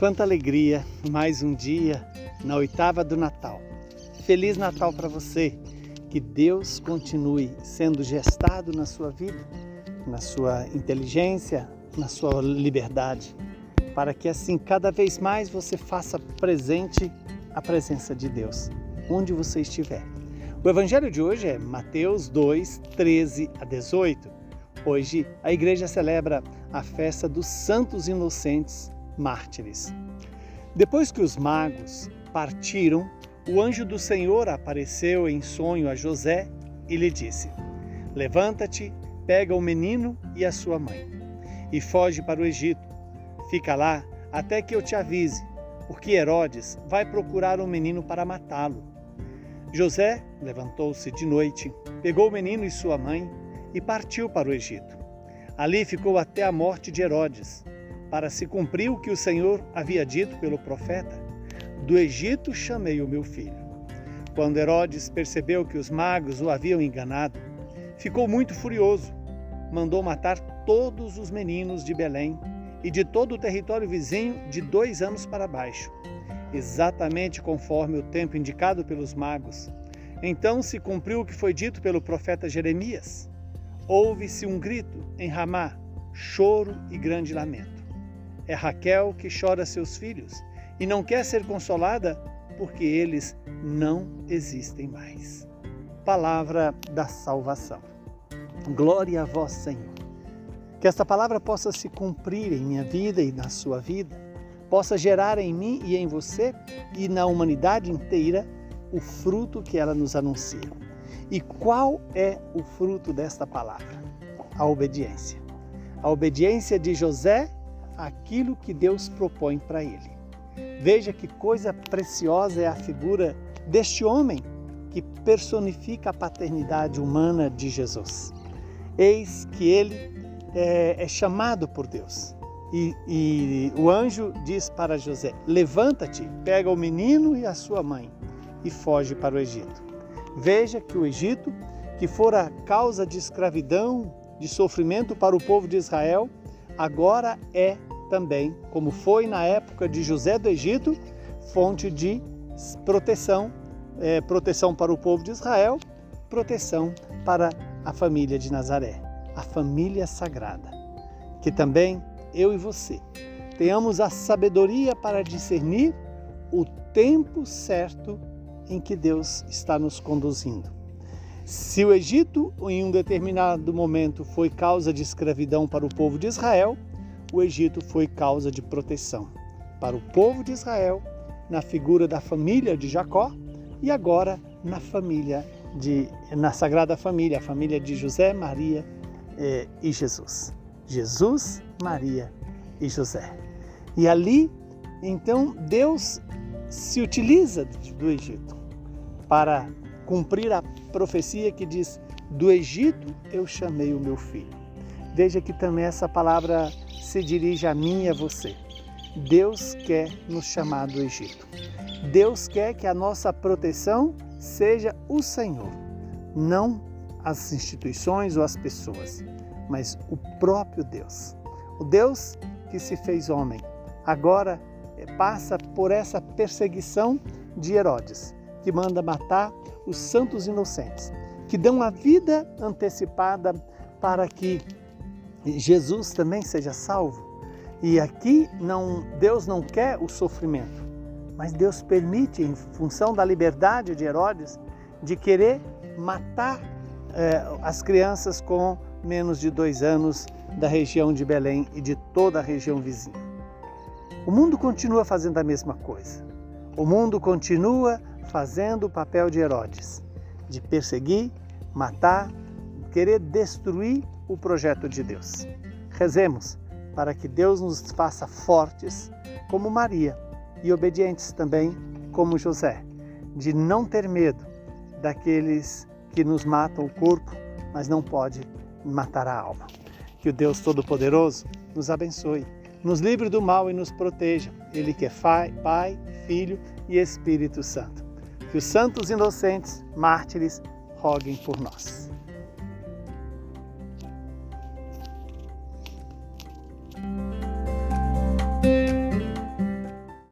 Quanta alegria, mais um dia na oitava do Natal. Feliz Natal para você. Que Deus continue sendo gestado na sua vida, na sua inteligência, na sua liberdade, para que assim cada vez mais você faça presente a presença de Deus, onde você estiver. O evangelho de hoje é Mateus 2, 13 a 18. Hoje a igreja celebra a festa dos santos inocentes mártires. Depois que os magos partiram, o anjo do Senhor apareceu em sonho a José e lhe disse: Levanta-te, pega o menino e a sua mãe, e foge para o Egito. Fica lá até que eu te avise, porque Herodes vai procurar o um menino para matá-lo. José levantou-se de noite, pegou o menino e sua mãe e partiu para o Egito. Ali ficou até a morte de Herodes para se cumprir o que o Senhor havia dito pelo profeta: Do Egito chamei o meu filho. Quando Herodes percebeu que os magos o haviam enganado, ficou muito furioso. Mandou matar todos os meninos de Belém e de todo o território vizinho de dois anos para baixo, exatamente conforme o tempo indicado pelos magos. Então se cumpriu o que foi dito pelo profeta Jeremias. Houve-se um grito em Ramá, choro e grande lamento. É Raquel que chora seus filhos e não quer ser consolada porque eles não existem mais. Palavra da salvação. Glória a vós, Senhor. Que esta palavra possa se cumprir em minha vida e na sua vida, possa gerar em mim e em você e na humanidade inteira o fruto que ela nos anuncia. E qual é o fruto desta palavra? A obediência. A obediência de José aquilo que Deus propõe para ele. Veja que coisa preciosa é a figura deste homem que personifica a paternidade humana de Jesus. Eis que ele é, é chamado por Deus. E, e o anjo diz para José: Levanta-te, pega o menino e a sua mãe e foge para o Egito. Veja que o Egito, que fora causa de escravidão, de sofrimento para o povo de Israel, agora é também, como foi na época de José do Egito, fonte de proteção, é, proteção para o povo de Israel, proteção para a família de Nazaré, a família sagrada. Que também eu e você tenhamos a sabedoria para discernir o tempo certo em que Deus está nos conduzindo. Se o Egito, em um determinado momento, foi causa de escravidão para o povo de Israel, o Egito foi causa de proteção para o povo de Israel, na figura da família de Jacó e agora na família de na Sagrada Família, a família de José, Maria eh, e Jesus. Jesus, Maria e José. E ali, então, Deus se utiliza do Egito para cumprir a profecia que diz: Do Egito eu chamei o meu filho. Veja que também essa palavra se dirige a mim e a você. Deus quer nos chamar do Egito. Deus quer que a nossa proteção seja o Senhor, não as instituições ou as pessoas, mas o próprio Deus. O Deus que se fez homem, agora passa por essa perseguição de Herodes, que manda matar os santos inocentes, que dão a vida antecipada para que Jesus também seja salvo. E aqui não, Deus não quer o sofrimento, mas Deus permite, em função da liberdade de Herodes, de querer matar eh, as crianças com menos de dois anos da região de Belém e de toda a região vizinha. O mundo continua fazendo a mesma coisa. O mundo continua fazendo o papel de Herodes, de perseguir, matar, querer destruir o projeto de Deus. Rezemos para que Deus nos faça fortes como Maria e obedientes também como José, de não ter medo daqueles que nos matam o corpo, mas não pode matar a alma. Que o Deus Todo-Poderoso nos abençoe, nos livre do mal e nos proteja. Ele que é Pai, Filho e Espírito Santo. Que os santos inocentes, mártires, roguem por nós.